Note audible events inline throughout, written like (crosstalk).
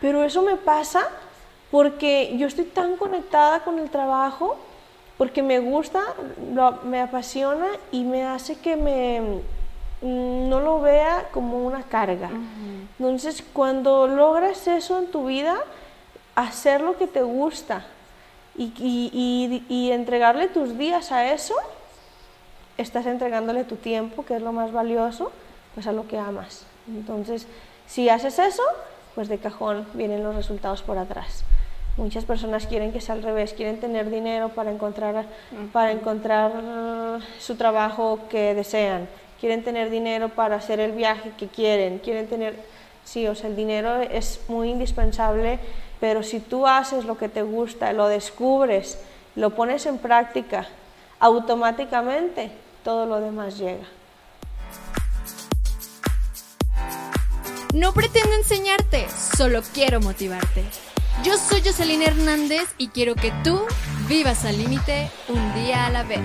pero eso me pasa porque yo estoy tan conectada con el trabajo, porque me gusta, me apasiona y me hace que me mm, no lo vea como una carga. Entonces, cuando logras eso en tu vida, hacer lo que te gusta y, y, y, entregarle tus días a eso, estás entregándole tu tiempo, que es lo más valioso, pues a lo que amas. Entonces, si haces eso, pues de cajón vienen los resultados por atrás. Muchas personas quieren que sea al revés, quieren tener dinero para encontrar, para encontrar su trabajo que desean, quieren tener dinero para hacer el viaje que quieren, quieren tener, sí, o sea, el dinero es muy indispensable, pero si tú haces lo que te gusta, lo descubres, lo pones en práctica, automáticamente todo lo demás llega. No pretendo enseñarte, solo quiero motivarte. Yo soy Jocelyn Hernández y quiero que tú vivas al límite un día a la vez.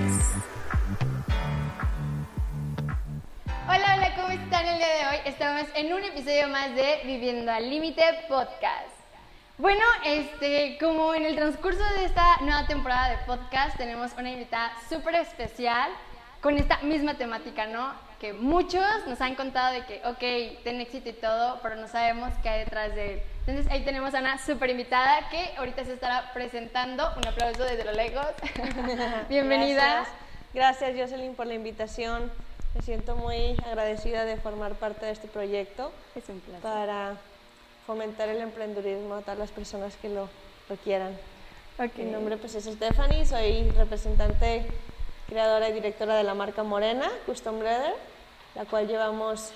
Hola, hola, ¿cómo están el día de hoy? Estamos en un episodio más de Viviendo al Límite Podcast. Bueno, este, como en el transcurso de esta nueva temporada de podcast tenemos una invitada súper especial con esta misma temática, ¿no? Que muchos nos han contado de que, ok, ten éxito y todo, pero no sabemos qué hay detrás de él. Entonces ahí tenemos a una súper invitada que ahorita se estará presentando. Un aplauso desde los lejos. (laughs) Bienvenida. Gracias. Gracias, Jocelyn, por la invitación. Me siento muy agradecida de formar parte de este proyecto. Es un placer. Para fomentar el emprendedurismo a todas las personas que lo, lo quieran. Okay. Mi nombre pues, es Stephanie, soy representante creadora y directora de la marca Morena, Custom Leather, la cual llevamos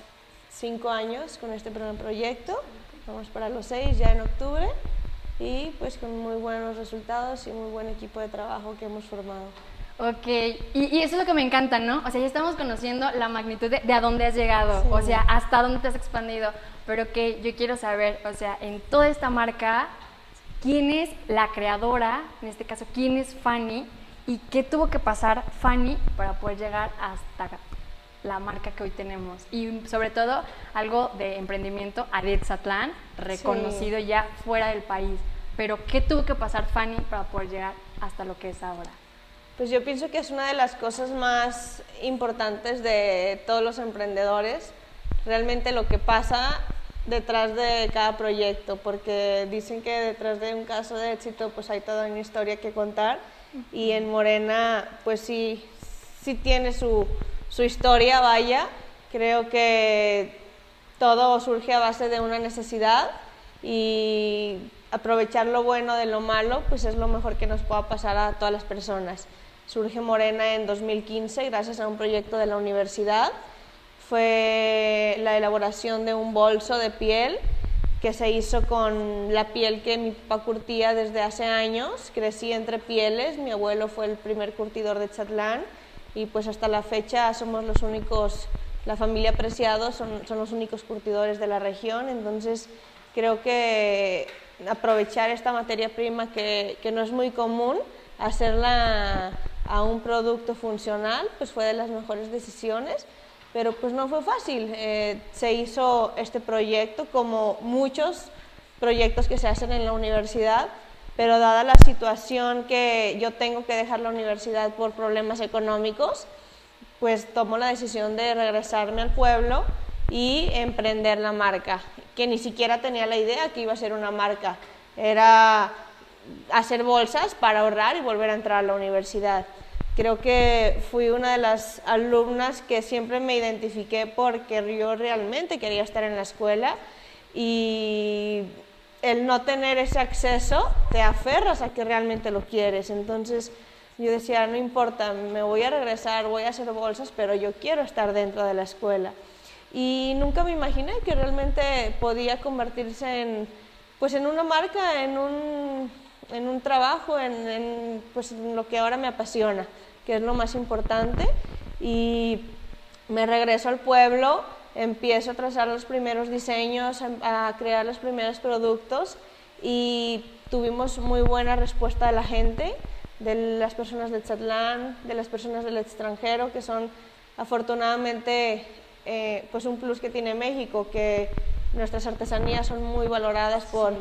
cinco años con este proyecto. Vamos para los seis ya en octubre y pues con muy buenos resultados y muy buen equipo de trabajo que hemos formado. Ok, y, eso es lo que me encanta, ¿no? O sea, ya estamos conociendo la magnitud de, a dónde has llegado, o sea, hasta dónde te has expandido, pero que yo quiero saber, o sea, en toda esta marca, ¿quién es la creadora? En este caso, ¿quién es Fanny? ¿Y qué tuvo que pasar Fanny para poder llegar hasta la marca que hoy tenemos? Y sobre todo algo de emprendimiento, Aretzatlán, reconocido ya fuera del país. Pero ¿qué tuvo que pasar Fanny para poder llegar hasta lo que es ahora? Pues yo pienso que es una de las cosas más importantes de todos los emprendedores, realmente lo que pasa detrás de cada proyecto, porque dicen que detrás de un caso de éxito pues hay toda una historia que contar y en Morena pues sí, sí tiene su, su historia, vaya. Creo que todo surge a base de una necesidad y aprovechar lo bueno de lo malo pues es lo mejor que nos pueda pasar a todas las personas. Surge Morena en 2015 gracias a un proyecto de la universidad. Fue la elaboración de un bolso de piel que se hizo con la piel que mi papá curtía desde hace años. Crecí entre pieles, mi abuelo fue el primer curtidor de Chatlán y pues hasta la fecha somos los únicos, la familia Preciado son, son los únicos curtidores de la región, entonces creo que aprovechar esta materia prima que, que no es muy común, hacerla a un producto funcional, pues fue de las mejores decisiones pero pues no fue fácil. Eh, se hizo este proyecto como muchos proyectos que se hacen en la universidad, pero dada la situación que yo tengo que dejar la universidad por problemas económicos, pues tomo la decisión de regresarme al pueblo y emprender la marca, que ni siquiera tenía la idea que iba a ser una marca, era hacer bolsas para ahorrar y volver a entrar a la universidad. Creo que fui una de las alumnas que siempre me identifiqué porque yo realmente quería estar en la escuela y el no tener ese acceso te aferras a que realmente lo quieres. Entonces yo decía, no importa, me voy a regresar, voy a hacer bolsas, pero yo quiero estar dentro de la escuela. Y nunca me imaginé que realmente podía convertirse en, pues en una marca, en un, en un trabajo, en, en, pues en lo que ahora me apasiona que es lo más importante, y me regreso al pueblo, empiezo a trazar los primeros diseños, a crear los primeros productos y tuvimos muy buena respuesta de la gente, de las personas de Chatlán, de las personas del extranjero, que son afortunadamente eh, pues un plus que tiene México, que nuestras artesanías son muy valoradas por,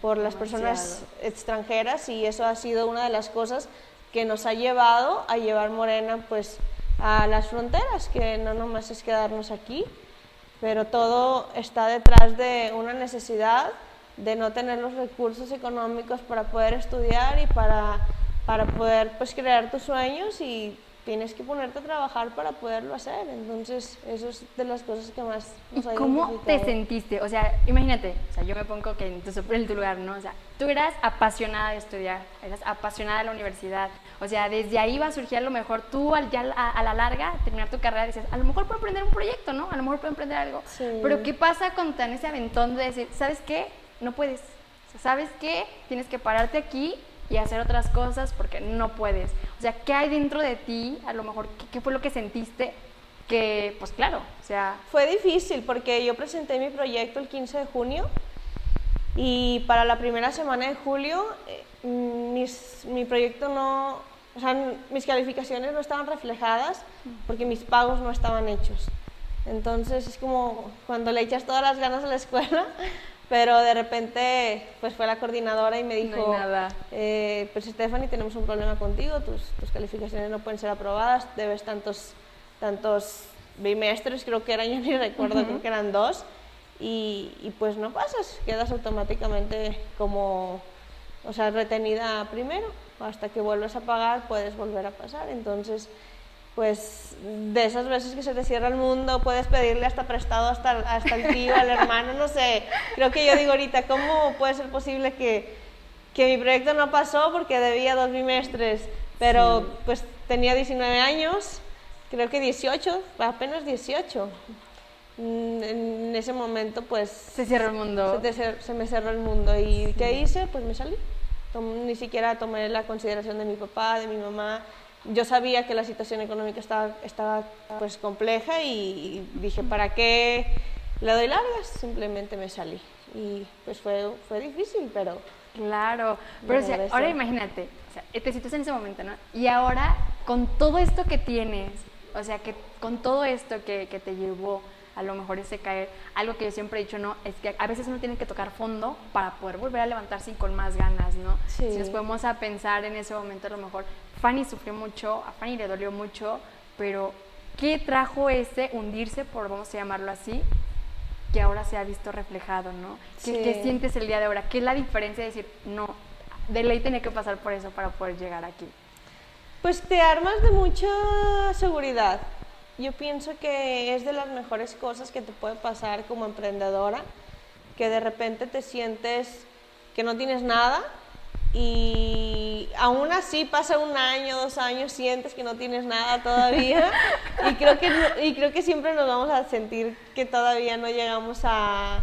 por las personas extranjeras y eso ha sido una de las cosas que nos ha llevado a llevar Morena pues a las fronteras, que no nomás es quedarnos aquí, pero todo está detrás de una necesidad de no tener los recursos económicos para poder estudiar y para, para poder pues crear tus sueños y tienes que ponerte a trabajar para poderlo hacer. Entonces, eso es de las cosas que más nos ha ¿Cómo te sentiste? O sea, imagínate, o sea, yo me pongo que en tu, en tu lugar, ¿no? O sea, tú eras apasionada de estudiar, eras apasionada de la universidad. O sea, desde ahí va a surgir a lo mejor tú al, ya a, la larga terminar tu carrera dices, a lo mejor puedo emprender un proyecto, ¿no? A lo mejor puedo emprender algo. Pero ¿qué pasa con tan ese aventón de decir, ¿sabes qué? No puedes. O sea, ¿sabes qué? Tienes que pararte aquí y hacer otras cosas porque no puedes. O sea, ¿qué hay dentro de ti? A lo mejor, ¿qué, fue lo que sentiste? Que, pues claro, o sea... Fue difícil porque yo presenté mi proyecto el 15 de junio y para la primera semana de julio eh, mis, mi proyecto no... O sea, mis calificaciones no estaban reflejadas porque mis pagos no estaban hechos. Entonces es como cuando le echas todas las ganas a la escuela (laughs) pero de repente, pues fue la coordinadora y me dijo, nada. Eh, pues Stephanie, tenemos un problema contigo, tus, tus, calificaciones no pueden ser aprobadas, debes tantos, tantos bimestres, creo que eran, (laughs) yo ni recuerdo, creo que eran dos, y, y, pues no pasas, quedas automáticamente como, o sea, retenida primero, hasta que vuelves a pagar puedes volver a pasar, entonces pues de esas veces que se te cierra el mundo, puedes pedirle hasta prestado hasta, hasta el tío, al hermano, no sé. Creo que yo digo ahorita, ¿cómo puede ser posible que, que mi proyecto no pasó porque debía dos bimestres? Pero pues tenía 19 años, creo que 18, apenas 18. Mm, en ese momento pues... Se cierra el mundo. Se, se me cerró el mundo. ¿Y qué hice? Pues me salí. Ni siquiera tomé la consideración de mi papá, de mi mamá yo sabía que la situación económica estaba, estaba pues compleja y dije, ¿para qué le doy largas? Simplemente me salí. Y pues fue, fue difícil, pero... Claro, pero ahora imagínate, o sea, te sientes en ese momento, ¿no? Y ahora, con todo esto que tienes, o sea, que con todo esto que, que te llevó a lo mejor ese caer, algo que yo siempre he dicho, ¿no? Es que a veces uno tiene que tocar fondo para poder volver a levantarse y con más ganas, ¿no? Si nos podemos a pensar en ese momento, a lo mejor Fanny sufrió mucho, a Fanny le dolió mucho, pero ¿qué trajo ese hundirse, por vamos a llamarlo así, que ahora se ha visto reflejado, ¿no? ¿Qué, sientes el día de ahora? ¿Qué es la diferencia de decir, no, de ley tenía que pasar por eso para poder llegar aquí? Pues te armas de mucha seguridad. Yo pienso que es de las mejores cosas que te puede pasar como emprendedora, que de repente te sientes que no tienes nada y aún así pasa un año, dos años, sientes que no tienes nada todavía y creo que, y creo que siempre nos vamos a sentir que todavía no llegamos a,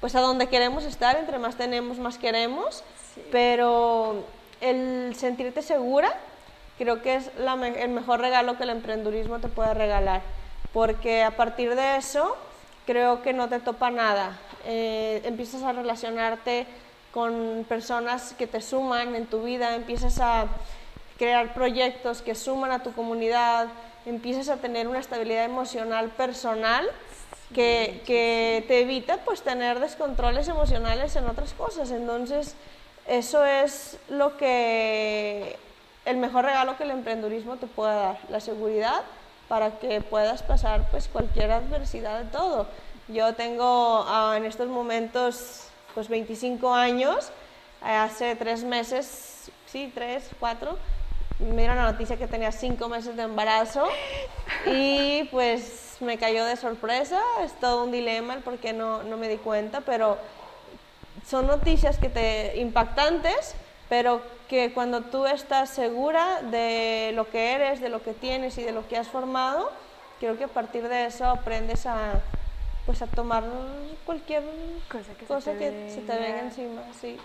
pues a donde queremos estar, entre más tenemos, más queremos, pero el sentirte segura creo que es el mejor regalo que el emprendurismo te puede regalar, porque a partir de eso creo que no te topa nada, eh, empiezas a relacionarte con personas que te suman en tu vida, empiezas a crear proyectos que suman a tu comunidad, empiezas a tener una estabilidad emocional personal que, que, te evita pues tener descontroles emocionales en otras cosas. Entonces, eso es lo que el mejor regalo que el emprendurismo te puede dar, la seguridad para que puedas pasar pues cualquier adversidad de todo. Yo tengo ah, en estos momentos pues 25 años, hace tres meses, sí, tres, cuatro, me dieron la noticia que tenía cinco meses de embarazo y pues me cayó de sorpresa, es todo un dilema el por qué no, no me di cuenta, pero son noticias que te impactantes, pero que cuando tú estás segura de lo que eres, de lo que tienes y de lo que has formado, creo que a partir de eso aprendes a, pues a tomar cualquier cosa que, se, te venga encima, sí.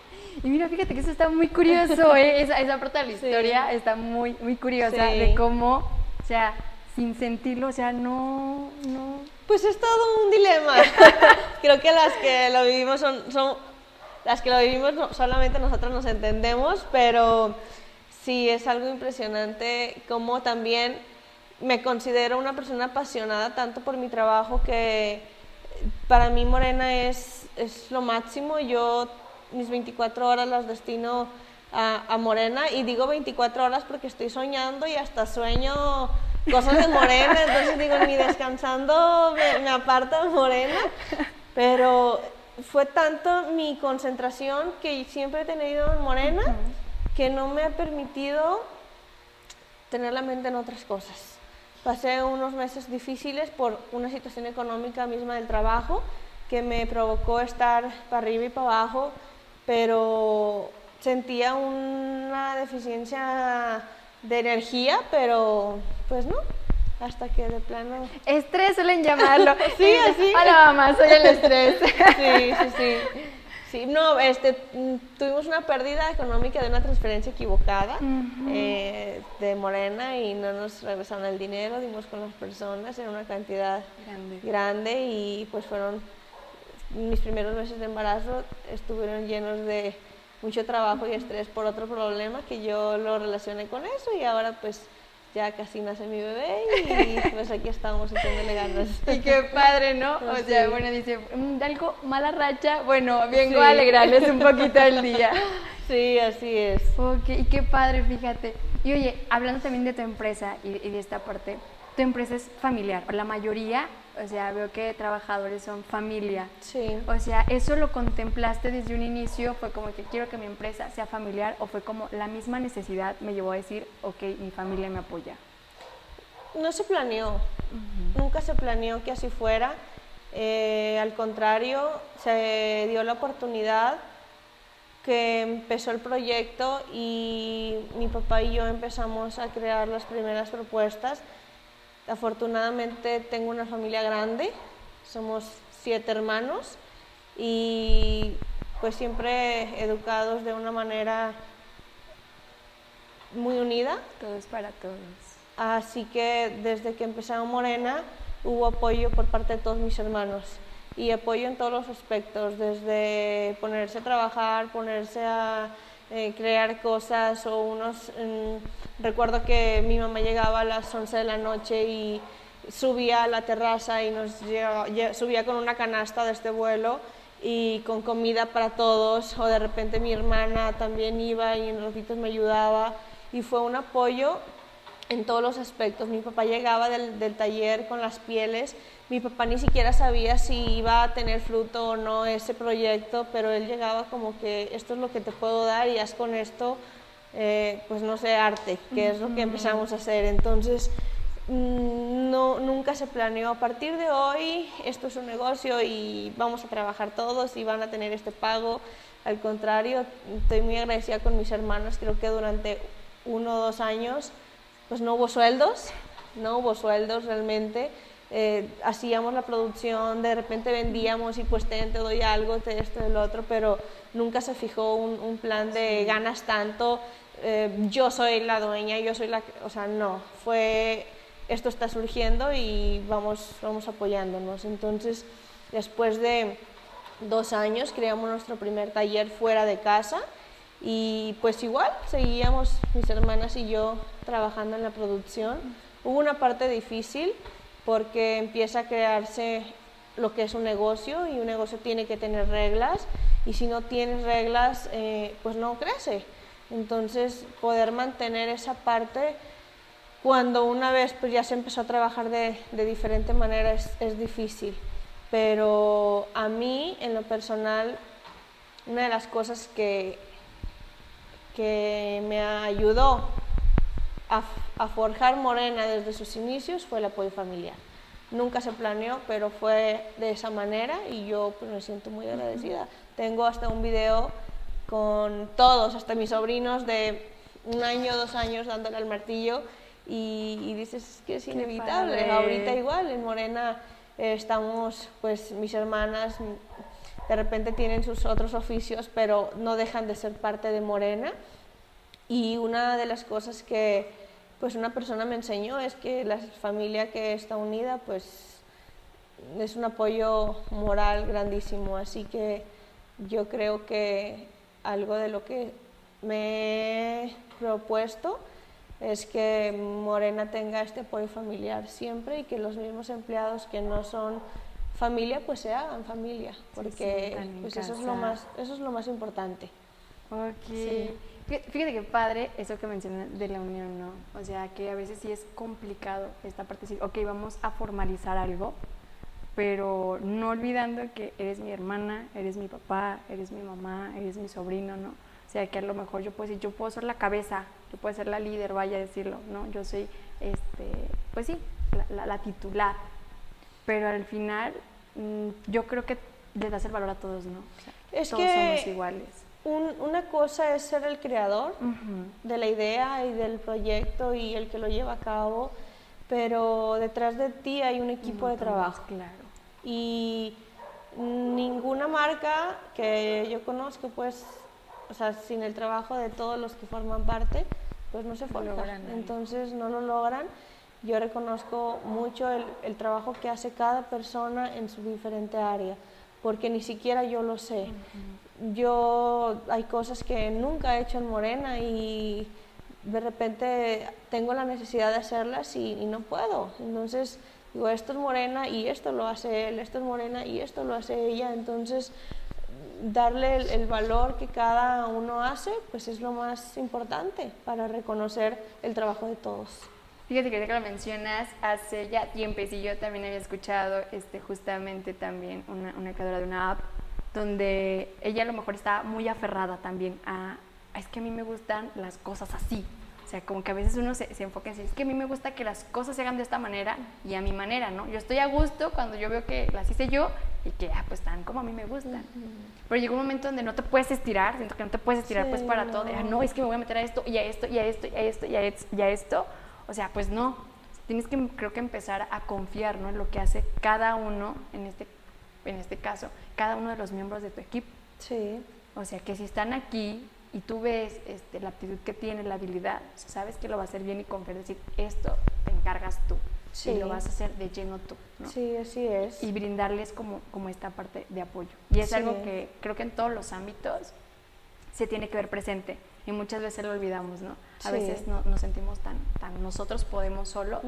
Y mira, fíjate que eso está muy curioso, (laughs) ¿eh? esa, esa parte de la historia está muy, muy curiosa de cómo, o sea, sin sentirlo, o sea, no, no... Pues es todo un dilema. (laughs) Creo que las que lo vivimos son, son las que lo vivimos solamente nosotros nos entendemos, pero sí es algo impresionante como también me considero una persona apasionada tanto por mi trabajo que para mí Morena es, es lo máximo. Yo mis 24 horas las destino a, a, Morena y digo 24 horas porque estoy soñando y hasta sueño cosas de Morena, entonces digo, ni descansando me, me aparta Morena, pero fue tanto mi concentración que siempre he tenido en Morena que no me ha permitido tener la mente en otras cosas. Pasé unos meses difíciles por una situación económica misma del trabajo que me provocó estar para arriba y para abajo, pero sentía una deficiencia de energía, pero pues no, hasta que de plano... Estrés suelen llamarlo. (laughs) sí, así. Hola mamá, soy el estrés. sí, sí, sí. Sí, no, este, tuvimos una pérdida económica de una transferencia equivocada eh, de Morena y no nos regresaron el dinero, dimos con las personas en una cantidad Grande. grande y pues fueron mis primeros meses de embarazo estuvieron llenos de mucho trabajo y estrés por otro problema que yo lo relacioné con eso y ahora pues ya casi nace mi bebé y (laughs) pues aquí estamos echándole ganas. Y qué padre, ¿no? (laughs) O Sí. sea, bueno, dice, "Mm, algo mala racha, bueno, vengo Sí. a alegrarles un poquito el día. (laughs) Sí, así es. Ok, y qué padre, fíjate. Y oye, hablando también de tu empresa y, y de esta parte, tu empresa es familiar, la mayoría, o sea, veo que trabajadores son familia. Sí. O sea, ¿eso lo contemplaste desde un inicio? ¿Fue como que quiero que mi empresa sea familiar? ¿O fue como la misma necesidad me llevó a decir, ok, mi familia me apoya? No se planeó, nunca se planeó que así fuera. Eh, al contrario, se dio la oportunidad que empezó el proyecto y mi papá y yo empezamos a crear las primeras propuestas. Afortunadamente tengo una familia grande, somos siete hermanos y pues siempre educados de una manera muy unida. Todo es para todos. Así que desde que empezaron Morena hubo apoyo por parte de todos mis hermanos y apoyo en todos los aspectos, desde ponerse a trabajar, ponerse a eh, crear cosas o unos... mm, recuerdo que mi mamá llegaba a las 11 de la noche y subía a la terraza y nos subía con una canasta de este vuelo y con comida para todos o de repente mi hermana también iba y en ratitos me ayudaba y fue un apoyo en todos los aspectos. Mi papá llegaba del, del taller con las pieles, mi papá ni siquiera sabía si iba a tener fruto o no ese proyecto, pero él llegaba como que esto es lo que te puedo dar y haz con esto, eh, pues no sé, arte, que es lo que empezamos a hacer. Entonces, mm, no, nunca se planeó, a partir de hoy esto es un negocio y vamos a trabajar todos y van a tener este pago. Al contrario, estoy muy agradecida con mis hermanas, creo que durante uno o dos años pues no hubo sueldos, no hubo sueldos realmente. Eh, hacíamos la producción, de repente vendíamos y pues te, te doy algo, te esto, el otro, pero nunca se fijó un, un plan de ganas tanto, eh, yo soy la dueña, yo soy la... que-". O sea, no, fue esto está surgiendo y vamos, vamos apoyándonos. Entonces, después de dos años creamos nuestro primer taller fuera de casa y pues igual seguíamos mis hermanas y yo trabajando en la producción. Hubo una parte difícil porque empieza a crearse lo que es un negocio y un negocio tiene que tener reglas y si no tienes reglas eh, pues no crece. Entonces poder mantener esa parte cuando una vez pues ya se empezó a trabajar de, de diferente manera es, es difícil. Pero a mí en lo personal una de las cosas que, que me ayudó a, a forjar Morena desde sus inicios fue el apoyo familiar. Nunca se planeó, pero fue de esa manera y yo pues, me siento muy agradecida. Tengo hasta un video con todos, hasta mis sobrinos de un año, dos años dándole al martillo y, y dices "Es que es inevitable. padre. Ahorita igual en Morena eh, estamos, pues mis hermanas de repente tienen sus otros oficios, pero no dejan de ser parte de Morena. Y una de las cosas que pues una persona me enseñó es que la familia que está unida pues es un apoyo moral grandísimo, así que yo creo que algo de lo que me he propuesto es que Morena tenga este apoyo familiar siempre y que los mismos empleados que no son familia, pues se haga en familia, porque pues eso, es lo más, eso es lo más importante. Ok. Fíjate que padre eso que mencionas de la unión, ¿no? O sea, que a veces sí es complicado esta parte de decir, ok, vamos a formalizar algo, pero no olvidando que eres mi hermana, eres mi papá, eres mi mamá, eres mi sobrino, ¿no? O sea, que a lo mejor yo puedo decir, yo puedo ser la cabeza, yo puedo ser la líder, vaya a decirlo, ¿no? Yo soy, este, pues sí, la, titular. Pero al final, mm, yo creo que le das el valor a todos, ¿no? es todos somos iguales. Una cosa es ser el creador de la idea y del proyecto y el que lo lleva a cabo, pero detrás de ti hay un equipo de trabajo. Claro. Y ninguna marca que yo conozco, pues, o sea, sin el trabajo de todos los que forman parte, pues no se forman. Entonces no lo logran. Yo reconozco mucho el, el, trabajo que hace cada persona en su diferente área, porque ni siquiera yo lo sé. Yo hay cosas que nunca he hecho en Morena y de repente tengo la necesidad de hacerlas y, y no puedo. Entonces digo, esto es Morena y esto lo hace él, esto es Morena y esto lo hace ella. Entonces darle el, valor que cada uno hace, pues es lo más importante para reconocer el trabajo de todos. Fíjate que lo mencionas, hace ya tiempo y yo también había escuchado este, justamente también una, una creadora de una app donde ella a lo mejor está muy aferrada también a, es que a mí me gustan las cosas así, o sea, como que a veces uno se, se, enfoca en decir, es que a mí me gusta que las cosas se hagan de esta manera y a mi manera, ¿no? Yo estoy a gusto cuando yo veo que las hice yo y que, ah, pues están como a mí me gustan. Pero llega un momento donde no te puedes estirar, siento que no te puedes estirar pues para todo, ah, no, es que me voy a meter a esto y a esto y a esto y a esto y a esto y a esto. O sea, pues no. Tienes que, creo que empezar a confiar, ¿no? En lo que hace cada uno, en este, en este caso, cada uno de los miembros de tu equipo. Sí. O sea, que si están aquí y tú ves este, la aptitud que tiene, la habilidad, sabes que lo va a hacer bien y confiar, decir, esto te encargas tú. Y lo vas a hacer de lleno tú. ¿no? Sí, así es. Y brindarles como, como esta parte de apoyo. Y es algo que creo que en todos los ámbitos se tiene que ver presente. Y muchas veces lo olvidamos, ¿no? A veces no, nos sentimos tan, tan nosotros podemos solos,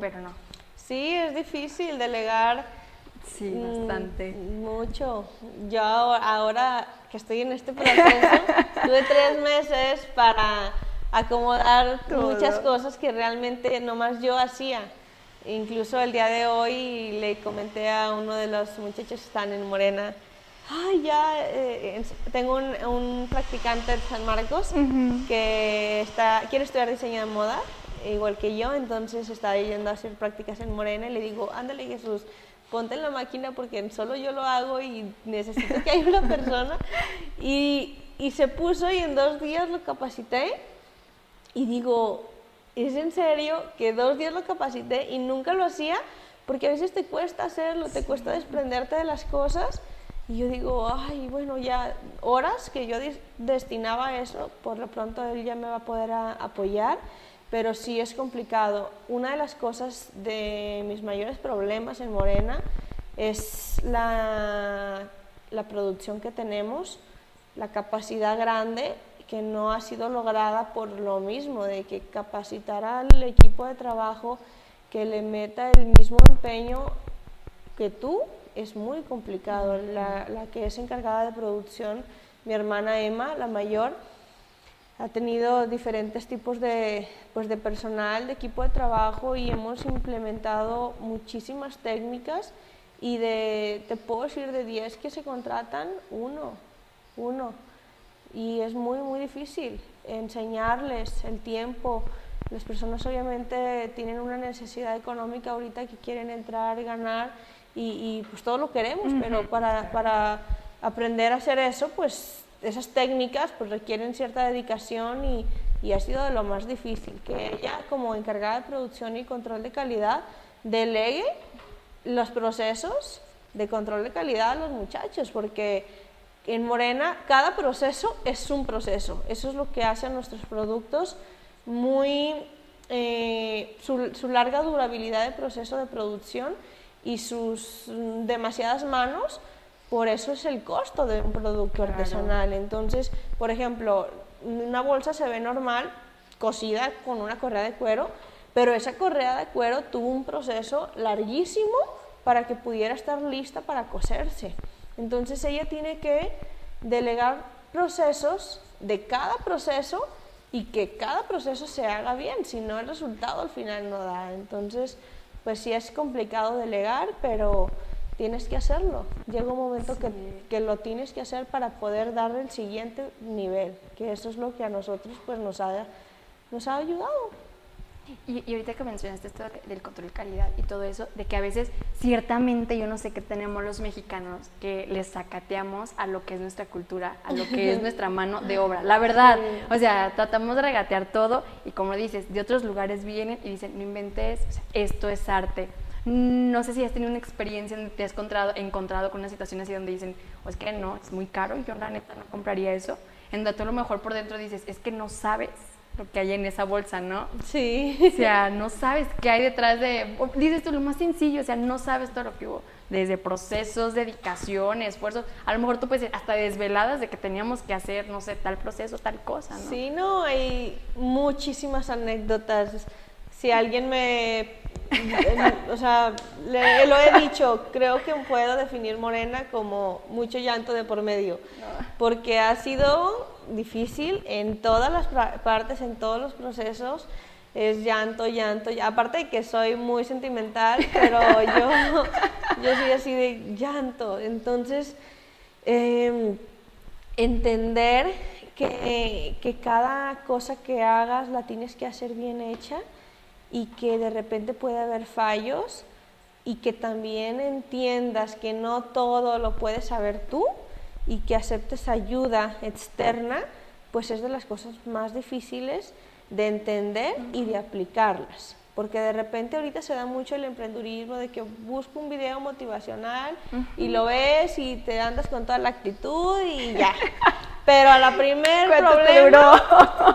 pero no. Sí, es difícil delegar Sí, bastante. Mm, mucho. Yo ahora que estoy en este proceso, (laughs) tuve tres meses para acomodar muchas cosas que realmente nomás yo hacía. Incluso el día de hoy le comenté a uno de los muchachos que están en Morena, ay, ya, eh, tengo un, practicante de San Marcos que está, quiere estudiar diseño de moda, igual que yo, entonces está yendo a hacer prácticas en Morena y le digo, ándale Jesús, ponte en la máquina porque solo yo lo hago y necesito que haya una (laughs) persona. Y, y se puso y en dos días lo capacité y digo, ¿es en serio que dos días lo capacité y nunca lo hacía? Porque a veces te cuesta hacerlo, te cuesta desprenderte de las cosas. Y yo digo, ay, bueno, ya horas que yo destinaba a eso, por lo pronto él ya me va a poder apoyar pero sí es complicado. Una de las cosas de mis mayores problemas en Morena es la, la producción que tenemos, la capacidad grande que no ha sido lograda por lo mismo, de que capacitar al equipo de trabajo que le meta el mismo empeño que tú es muy complicado. La, la que es encargada de producción, mi hermana Emma, la mayor, ha tenido diferentes tipos de, pues de personal, de equipo de trabajo y hemos implementado muchísimas técnicas y de, te puedo decir, de 10 que se contratan, uno, uno. Y es muy, muy difícil enseñarles el tiempo. Las personas obviamente tienen una necesidad económica ahorita que quieren entrar, ganar y, y pues todo lo queremos, pero para, para aprender a hacer eso, pues esas técnicas pues requieren cierta dedicación y, ha sido de lo más difícil, que ella como encargada de producción y control de calidad delegue los procesos de control de calidad a los muchachos, porque en Morena cada proceso es un proceso, eso es lo que hace a nuestros productos muy, eh, su, su larga durabilidad de proceso de producción y sus demasiadas manos por eso es el costo de un producto artesanal. Entonces, por ejemplo, una bolsa se ve normal, cosida con una correa de cuero, pero esa correa de cuero tuvo un proceso larguísimo para que pudiera estar lista para coserse. Entonces ella tiene que delegar procesos de cada proceso y que cada proceso se haga bien, si no el resultado al final no da. Entonces, pues sí es complicado delegar, pero tienes que hacerlo. Llega un momento que, que, lo tienes que hacer para poder darle el siguiente nivel, que eso es lo que a nosotros pues nos ha, nos ha ayudado. Y, ahorita que mencionaste esto del control de calidad y todo eso, de que a veces ciertamente yo no sé qué tenemos los mexicanos que les sacateamos a lo que es nuestra cultura, a lo que es (laughs) nuestra mano de obra. La verdad, o sea, tratamos de regatear todo y como dices, de otros lugares vienen y dicen, no inventes, esto es arte. No sé si has tenido una experiencia donde te has encontrado, encontrado con una situación así donde dicen, o es que no, es muy caro y yo la neta no compraría eso. En donde tú a lo mejor por dentro dices, es que no sabes lo que hay en esa bolsa, ¿no? Sí. O sea, no sabes qué hay detrás de, dices tú lo más sencillo, o sea, no sabes todo lo que hubo, desde procesos, dedicación, esfuerzos, a lo mejor tú puedes hasta desveladas de que teníamos que hacer, no sé, tal proceso, tal cosa, ¿no? Sí, no, hay muchísimas anécdotas. Si alguien me, o sea, le, lo he dicho, creo que puedo definir Morena como mucho llanto de por medio, porque ha sido difícil en todas las partes, en todos los procesos. Es llanto, llanto, aparte de que soy muy sentimental, pero yo, yo soy así de llanto. Entonces, em, entender que, que cada cosa que hagas la tienes que hacer bien hecha y que de repente puede haber fallos y que también entiendas que no todo lo puedes saber tú y que aceptes ayuda externa, pues es de las cosas más difíciles de entender y de aplicarlas. Porque de repente ahorita se da mucho el emprendurismo de que busco un video motivacional y lo ves y te andas con toda la actitud y ya. (laughs) Pero a la primer problema te duró?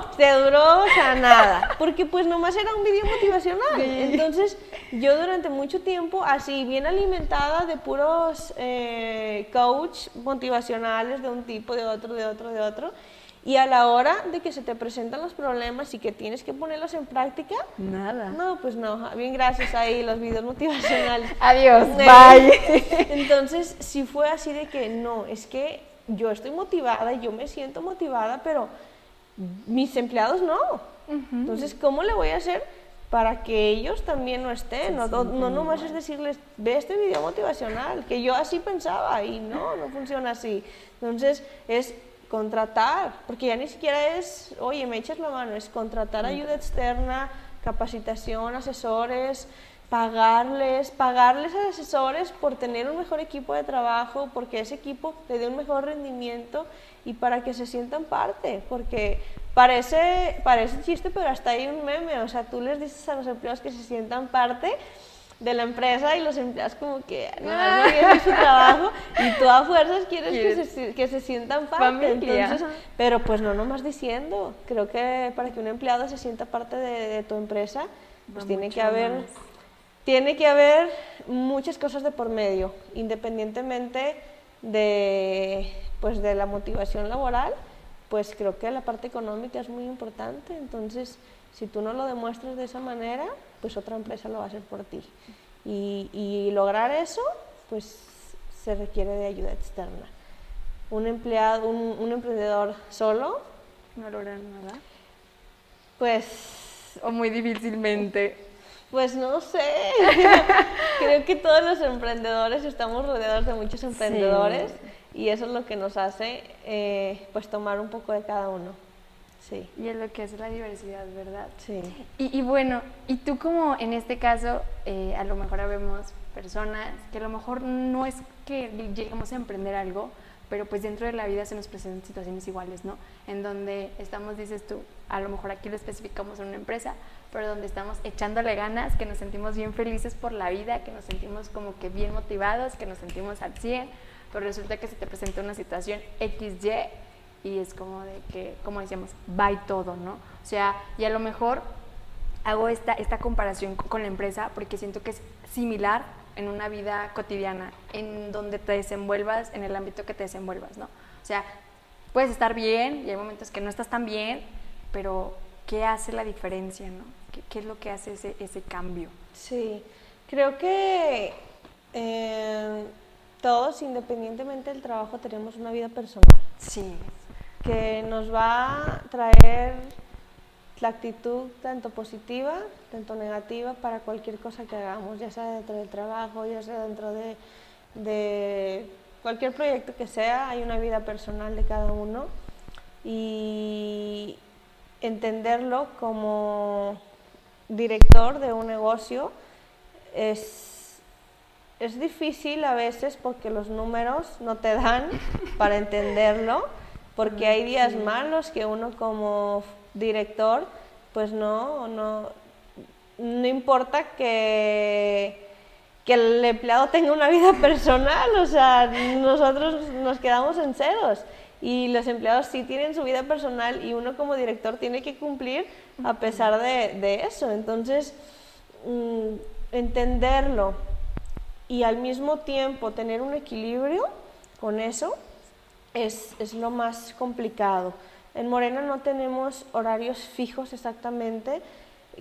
(laughs) te duró, o sea, nada. Porque pues nomás era un video motivacional. Entonces yo durante mucho tiempo, así bien alimentada de puros eh, coach motivacionales de un tipo, de otro, de otro, de otro. Y a la hora de que se te presentan los problemas y que tienes que ponerlos en práctica, nada. No, pues no. Bien, gracias ahí, los videos motivacionales. Adiós, bye. Entonces, si fue así de que no, es que yo estoy motivada, yo me siento motivada, pero mis empleados no. Entonces, ¿cómo le voy a hacer para que ellos también no estén? no, no, no nomás es decirles, ve este video motivacional, que yo así pensaba y no, no funciona así. Entonces, es contratar, porque ya ni siquiera es, oye, me echas la mano, es contratar ayuda externa, capacitación, asesores, pagarles, pagarles a asesores por tener un mejor equipo de trabajo, porque ese equipo le dé un mejor rendimiento y para que se sientan parte, porque parece, parece chiste, pero hasta hay un meme, o sea, tú les dices a los empleados que se sientan parte de la empresa y los empleados como que no, no su trabajo y tú a fuerzas quieres que se, que se, sientan parte. Entonces, pero pues no nomás diciendo, creo que para que un empleado se sienta parte de, tu empresa, pues tiene que haber tiene que haber muchas cosas de por medio, independientemente de, pues, de la motivación laboral, pues creo que la parte económica es muy importante. Entonces, si tú no lo demuestras de esa manera, pues otra empresa lo va a hacer por ti. Y, lograr eso, pues se requiere de ayuda externa. Un empleado, un, un emprendedor solo no logra nada. Pues o muy difícilmente pues no sé. (laughs) Creo que todos los emprendedores estamos rodeados de muchos emprendedores y eso es lo que nos hace eh, pues tomar un poco de cada uno. Sí. Y es lo que es la diversidad, ¿verdad? Sí. Y, bueno, y tú como en este caso, eh, a lo mejor vemos personas que a lo mejor no es que lleguemos a emprender algo, pero pues dentro de la vida se nos presentan situaciones iguales, ¿no? En donde estamos, dices tú, a lo mejor aquí lo especificamos en una empresa, pero donde estamos echándole ganas, que nos sentimos bien felices por la vida, que nos sentimos como que bien motivados, que nos sentimos al 100, pero resulta que se te presenta una situación XY y es como de que, como decíamos, va y todo, ¿no? O sea, y a lo mejor hago esta, esta comparación con la empresa porque siento que es similar en una vida cotidiana, en donde te desenvuelvas, en el ámbito que te desenvuelvas, ¿no? O sea, puedes estar bien y hay momentos que no estás tan bien, pero ¿qué hace la diferencia, no? ¿Qué, es lo que hace ese, ese cambio? Sí, creo que eh, todos, independientemente del trabajo, tenemos una vida personal. Sí. Que nos va a traer la actitud tanto positiva, tanto negativa para cualquier cosa que hagamos, ya sea dentro del trabajo, ya sea dentro de, de cualquier proyecto que sea, hay una vida personal de cada uno. Y entenderlo como director de un negocio es, es difícil a veces porque los números no te dan para entenderlo, porque hay días malos que uno como director, pues no, no, no importa que, que el empleado tenga una vida (laughs) personal, o sea, nosotros nos quedamos en ceros y los empleados sí tienen su vida personal y uno como director tiene que cumplir a pesar de, eso. Entonces, mm, entenderlo y al mismo tiempo tener un equilibrio con eso es, es lo más complicado. En Morena no tenemos horarios fijos exactamente.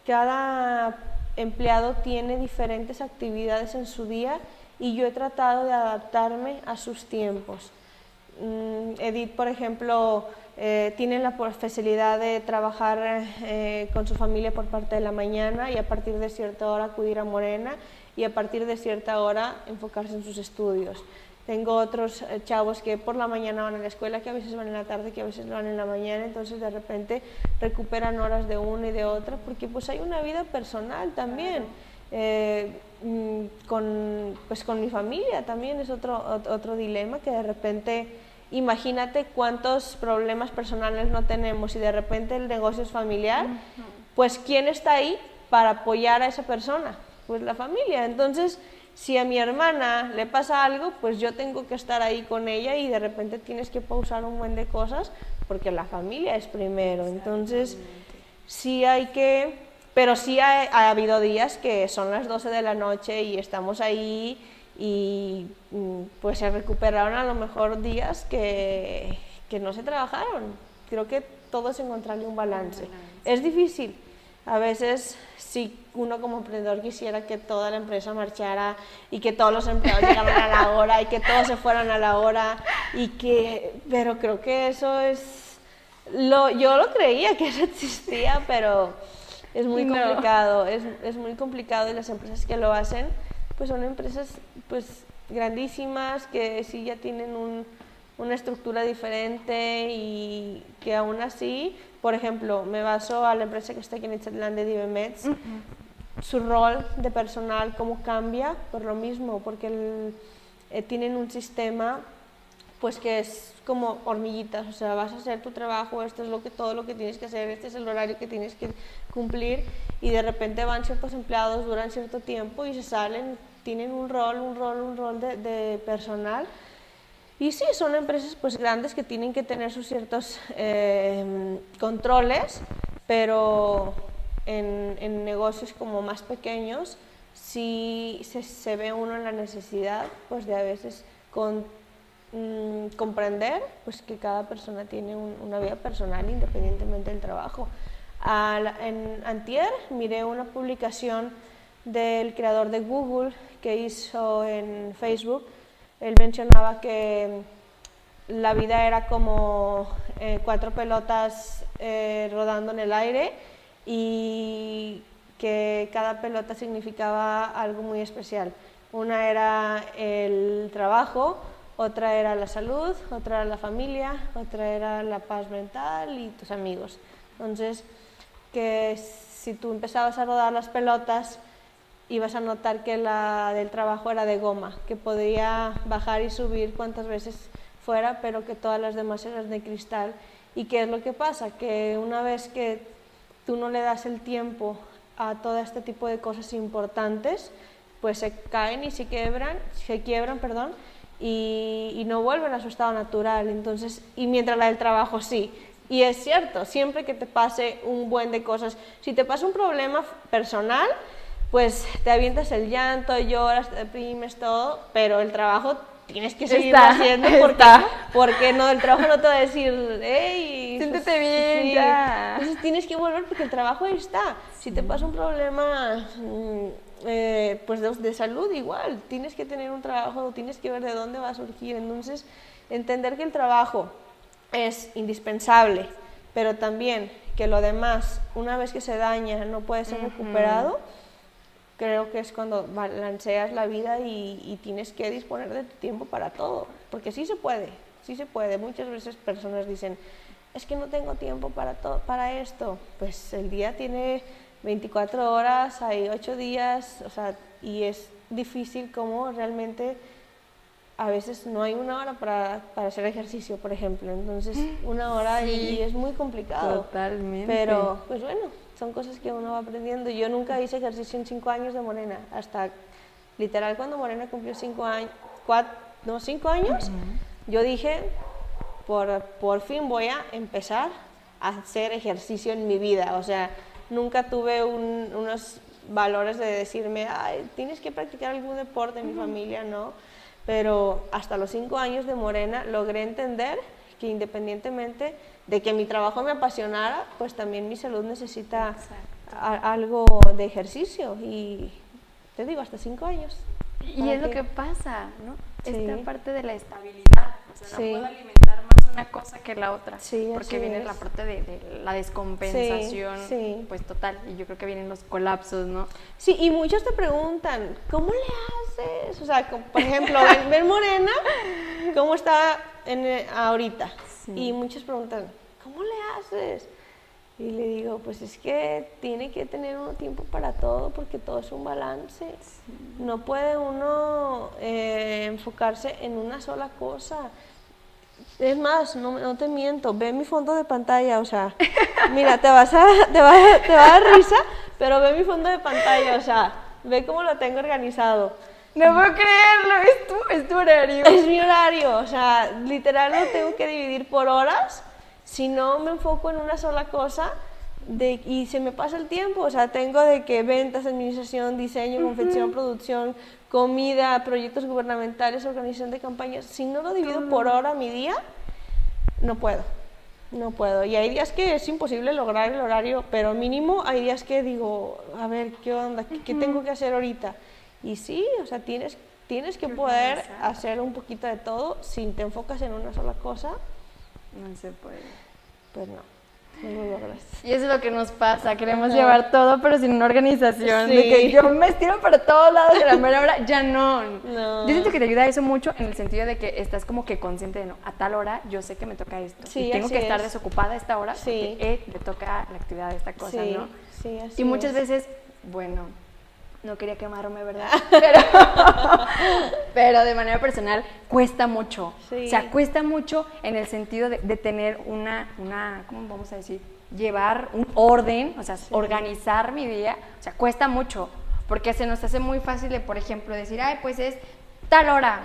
Cada empleado tiene diferentes actividades en su día y yo he tratado de adaptarme a sus tiempos. Mm, Edith, por ejemplo, eh, tiene la facilidad de trabajar eh, con su familia por parte de la mañana y a partir de cierta hora acudir a Morena y a partir de cierta hora enfocarse en sus estudios. Tengo otros eh, chavos que por la mañana van a la escuela, que a veces van en la tarde, que a veces van en la mañana, entonces de repente recuperan horas de una y de otra, porque pues hay una vida personal también. Mm, con, pues con mi familia también es otro, otro dilema que de repente imagínate cuántos problemas personales no tenemos y de repente el negocio es familiar, pues ¿quién está ahí para apoyar a esa persona? Pues la familia. Entonces, si a mi hermana le pasa algo, pues yo tengo que estar ahí con ella y de repente tienes que pausar un buen de cosas porque la familia es primero. Entonces, sí hay que, pero sí ha, ha habido días que son las 12 de la noche y estamos ahí y mm, pues se recuperaron a lo mejor días que, que no se trabajaron. Creo que todo es encontrarle un balance. Es difícil, a veces, si uno como emprendedor quisiera que toda la empresa marchara y que todos los empleados llegaran a la hora y que todos se fueran a la hora y que, pero creo que eso es, lo, yo lo creía que eso existía, pero es muy complicado, es, es muy complicado y las empresas que lo hacen, pues son empresas pues grandísimas que sí ya tienen un, una estructura diferente y que aún así por ejemplo, me baso a la empresa que está aquí en Itzatlan de Divemeds, su rol de personal, cómo cambia por lo mismo, porque eh, tienen un sistema pues que es como hormiguitas, o sea, vas a hacer tu trabajo, esto es lo que, todo lo que tienes que hacer, este es el horario que tienes que cumplir y de repente van ciertos empleados, duran cierto tiempo y se salen, tienen un rol, un rol, un rol de, personal. Y sí, son empresas pues grandes que tienen que tener sus ciertos eh, controles, pero en, negocios como más pequeños sí se, ve uno en la necesidad pues de a veces con, mm, comprender pues que cada persona tiene una vida personal independientemente del trabajo. en Antier miré una publicación del creador de Google que hizo en Facebook él mencionaba que la vida era como eh, cuatro pelotas eh, rodando en el aire y que cada pelota significaba algo muy especial. Una era el trabajo, otra era la salud, otra era la familia, otra era la paz mental y tus amigos. Entonces, que si tú empezabas a rodar las pelotas, ibas a notar que la del trabajo era de goma, que podía bajar y subir cuantas veces fuera, pero que todas las demás eran de cristal. ¿Y qué es lo que pasa? Que una vez que tú no le das el tiempo a todo este tipo de cosas importantes, pues se caen y se quiebran, se quiebran, perdón, y, no vuelven a su estado natural. Entonces, y mientras la del trabajo sí. Y es cierto, siempre que te pase un buen de cosas, si te pasa un problema personal, pues te avientas el llanto, lloras, te deprimes, todo, pero el trabajo tienes que seguir haciendo porque, porque no, el trabajo no te va a decir, hey, siéntete bien, ya. Entonces tienes que volver porque el trabajo ahí está. Si te pasa un problema mm, eh, pues de, de, salud, igual, tienes que tener un trabajo, tienes que ver de dónde va a surgir. Entonces, entender que el trabajo es indispensable, pero también que lo demás, una vez que se daña, no puede ser recuperado, creo que es cuando balanceas la vida y, y, tienes que disponer de tu tiempo para todo, porque sí se puede, sí se puede. Muchas veces personas dicen, es que no tengo tiempo para, todo, para esto. Pues el día tiene 24 horas, hay 8 días, o sea, y es difícil como realmente a veces no hay una hora para, para hacer ejercicio, por ejemplo. Entonces, (gasps) una hora y, y es muy complicado. Totalmente. Pero, pues bueno, son cosas que uno va aprendiendo. Yo nunca hice ejercicio en cinco años de Morena, hasta literal cuando Morena cumplió cinco años, cuatro, no, cinco años, yo dije, por, por fin voy a empezar a hacer ejercicio en mi vida. O sea, nunca tuve un, unos valores de decirme, Ay, tienes que practicar algún deporte en mi familia, no. Pero hasta los cinco años de Morena logré entender que independientemente de que mi trabajo me apasionara, pues también mi salud necesita a, algo de ejercicio. Y te digo, hasta cinco años. Y es lo que pasa, ¿no? Sí. Esta parte de la estabilidad. O sea, sí. no puedo alimentar más una cosa que la otra. Sí, porque viene es. la parte de, de la descompensación, pues total. Y yo creo que vienen los colapsos, ¿no? Sí, y muchos te preguntan, ¿cómo le haces? O sea, como, por ejemplo, ven, ven Morena, ¿cómo está en, ahorita? (laughs) Y muchos preguntan, ¿cómo le haces? Y le digo, pues es que tiene que tener uno tiempo para todo porque todo es un balance. Sí. No puede uno eh, enfocarse en una sola cosa. Es más, no, no, te miento, ve mi fondo de pantalla, o sea, (laughs) mira, te vas a, te va, te va a dar risa, pero ve mi fondo de pantalla, o sea, ve cómo lo tengo organizado. No puedo creerlo, es tu, es tu horario. Es mi horario, o sea, literal lo tengo que dividir por horas si no me enfoco en una sola cosa de, y se me pasa el tiempo, o sea, tengo de que ventas, administración, diseño, confección, uh -huh. producción, comida, proyectos gubernamentales, organización de campañas, si no lo divido por hora mi día, no puedo, no puedo. Y hay días que es imposible lograr el horario, pero mínimo hay días que digo, a ver, ¿qué onda? ¿Qué, uh -huh. ¿qué tengo que hacer ahorita? Y sí, o sea, tienes, tienes que poder hacer un poquito de todo, si te enfocas en una sola cosa, no se puede. Pues no. No lo logras. Y eso es lo que nos pasa, queremos llevar todo, pero sin una organización. Sí. De que yo me estiro para todos lados a la mera hora ya no. no. Yo siento que te ayuda eso mucho en el sentido de que estás como que consciente de no, a tal hora yo sé que me toca esto. Sí, y tengo que es. estar desocupada a esta hora sí. porque eh, le toca la actividad de esta cosa, sí, ¿no? Sí, así y muchas es. veces, bueno, no quería quemarme, ¿verdad? (laughs) Pero, pero, de manera personal cuesta mucho. Sí. O sea, cuesta mucho en el sentido de, de, tener una, una, ¿cómo vamos a decir? Llevar un orden, o sea, sí. organizar mi día. O sea, cuesta mucho. Porque se nos hace muy fácil de, por ejemplo, decir, ay, pues es tal hora.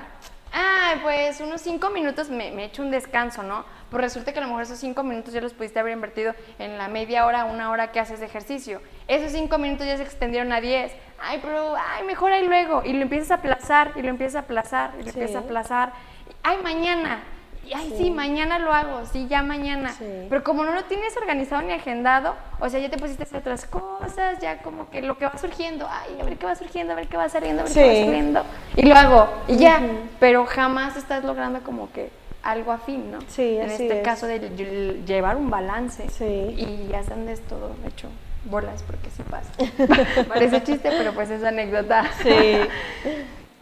Ay, pues unos cinco minutos me, me echo un descanso, ¿no? Pues resulta que a lo mejor esos cinco minutos ya los pudiste haber invertido en la media hora, una hora que haces de ejercicio. Esos cinco minutos ya se extendieron a diez. Ay, pero, ay, mejor ahí luego. Y lo empiezas a aplazar, y lo empiezas a aplazar, y lo sí. empiezas a aplazar. Ay, mañana. Ay, sí. sí. mañana lo hago, sí, ya mañana. Sí. Pero como no lo tienes organizado ni agendado, o sea, ya te pusiste a hacer otras cosas, ya como que lo que va surgiendo, ay, a ver qué va surgiendo, a ver qué va saliendo, a ver qué va saliendo. Y lo hago, y ya. Uh -huh. Pero jamás estás logrando como que algo afín, ¿no? Sí, En este es. caso de llevar un balance. Sí. Y ya están de todo hecho bolas, porque sí pasa. (laughs) Parece chiste, pero pues es anécdota. Sí. (laughs)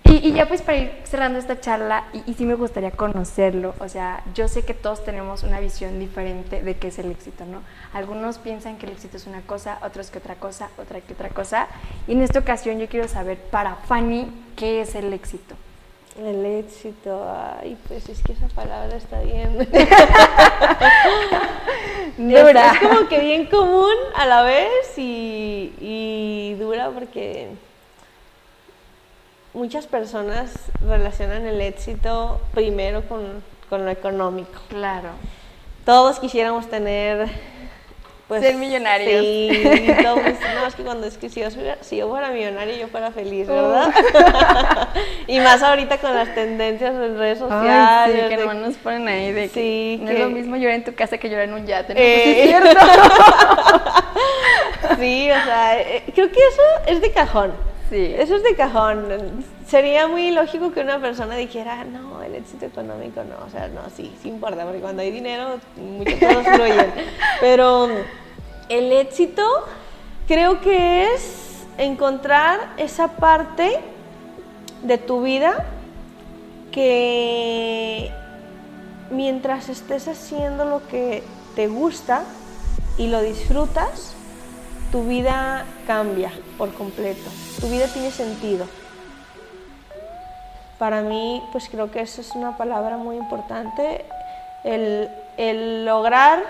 Y, y, ya pues para ir cerrando esta charla, y, y, sí me gustaría conocerlo, o sea, yo sé que todos tenemos una visión diferente de qué es el éxito, ¿no? Algunos piensan que el éxito es una cosa, otros que otra cosa, otra que otra cosa, y en esta ocasión yo quiero saber para Fanny, ¿qué es el éxito? El éxito, ay, pues es que esa palabra está bien. (laughs) dura. Es, es, como que bien común a la vez y, y dura porque muchas personas relacionan el éxito primero con, con, lo económico. Claro. Todos quisiéramos tener pues, Ser millonarios. Sí, dice, no, es que cuando es que si yo, fuera, si yo fuera millonario yo fuera feliz, ¿verdad? (laughs) y más ahorita con las tendencias en redes sociales. Ay, sí, que de- nos ponen ahí de que Sí, no que- es lo mismo llorar en tu casa que llorar en un yate. ¿no? Eh. Pues sí es cierto. (laughs) Sí, o sea, eh, creo que eso es de cajón. Sí. Eso es de cajón. Sería muy lógico que una persona dijera, no, el éxito económico no. O sea, no, sí, sí importa, porque cuando hay dinero, muchas cosas fluyen. (laughs) Pero el éxito creo que es encontrar esa parte de tu vida que mientras estés haciendo lo que te gusta y lo disfrutas, tu vida cambia por completo, tu vida tiene sentido. Para mí, pues creo que eso es una palabra muy importante, el, el lograr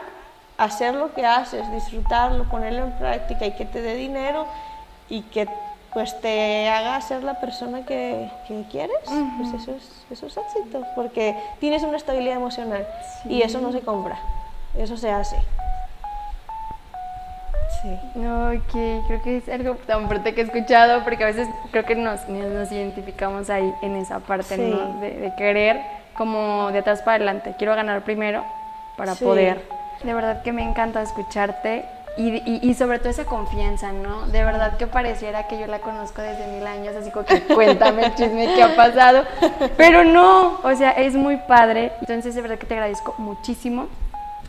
hacer lo que haces, disfrutarlo, ponerlo en práctica y que te dé dinero y que pues te haga ser la persona que, que quieres, pues eso es, eso es éxito, porque tienes una estabilidad emocional y eso no se compra, eso se hace. Sí. No, ok, creo que es algo tan fuerte que he escuchado, porque a veces creo que nos, nos identificamos ahí en esa parte, Sí. ¿no? De, de querer como de atrás para adelante. Quiero ganar primero para Sí. poder. De verdad que me encanta escucharte y, y- y sobre todo esa confianza, ¿no? De verdad que pareciera que yo la conozco desde mil años, así como que cuéntame el chisme que ha pasado, pero no, o sea, es muy padre. Entonces, de verdad que te agradezco muchísimo.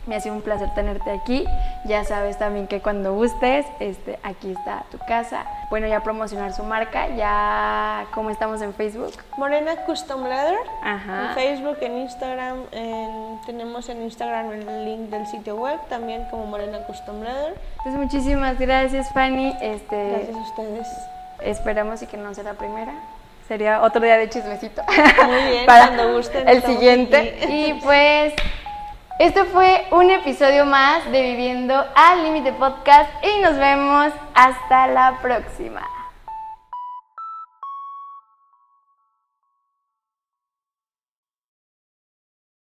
Me ha sido un placer tenerte aquí. Ya sabes también que cuando gustes, este, aquí está tu casa. Bueno, ya promocionar su marca, ya como estamos en Facebook. Morena Custom Leather. Ajá. En Facebook, en Instagram, en- tenemos en Instagram el link del sitio web, también como Morena Custom Leather. Pues muchísimas gracias, Fanny. Este, Gracias a ustedes. Esperamos y que no sea la primera. Sería otro día de chismecito. Muy bien, (laughs) Para cuando gusten, El siguiente. aquí. Y pues, este fue un episodio más de Viviendo al Límite Podcast y nos vemos hasta la próxima.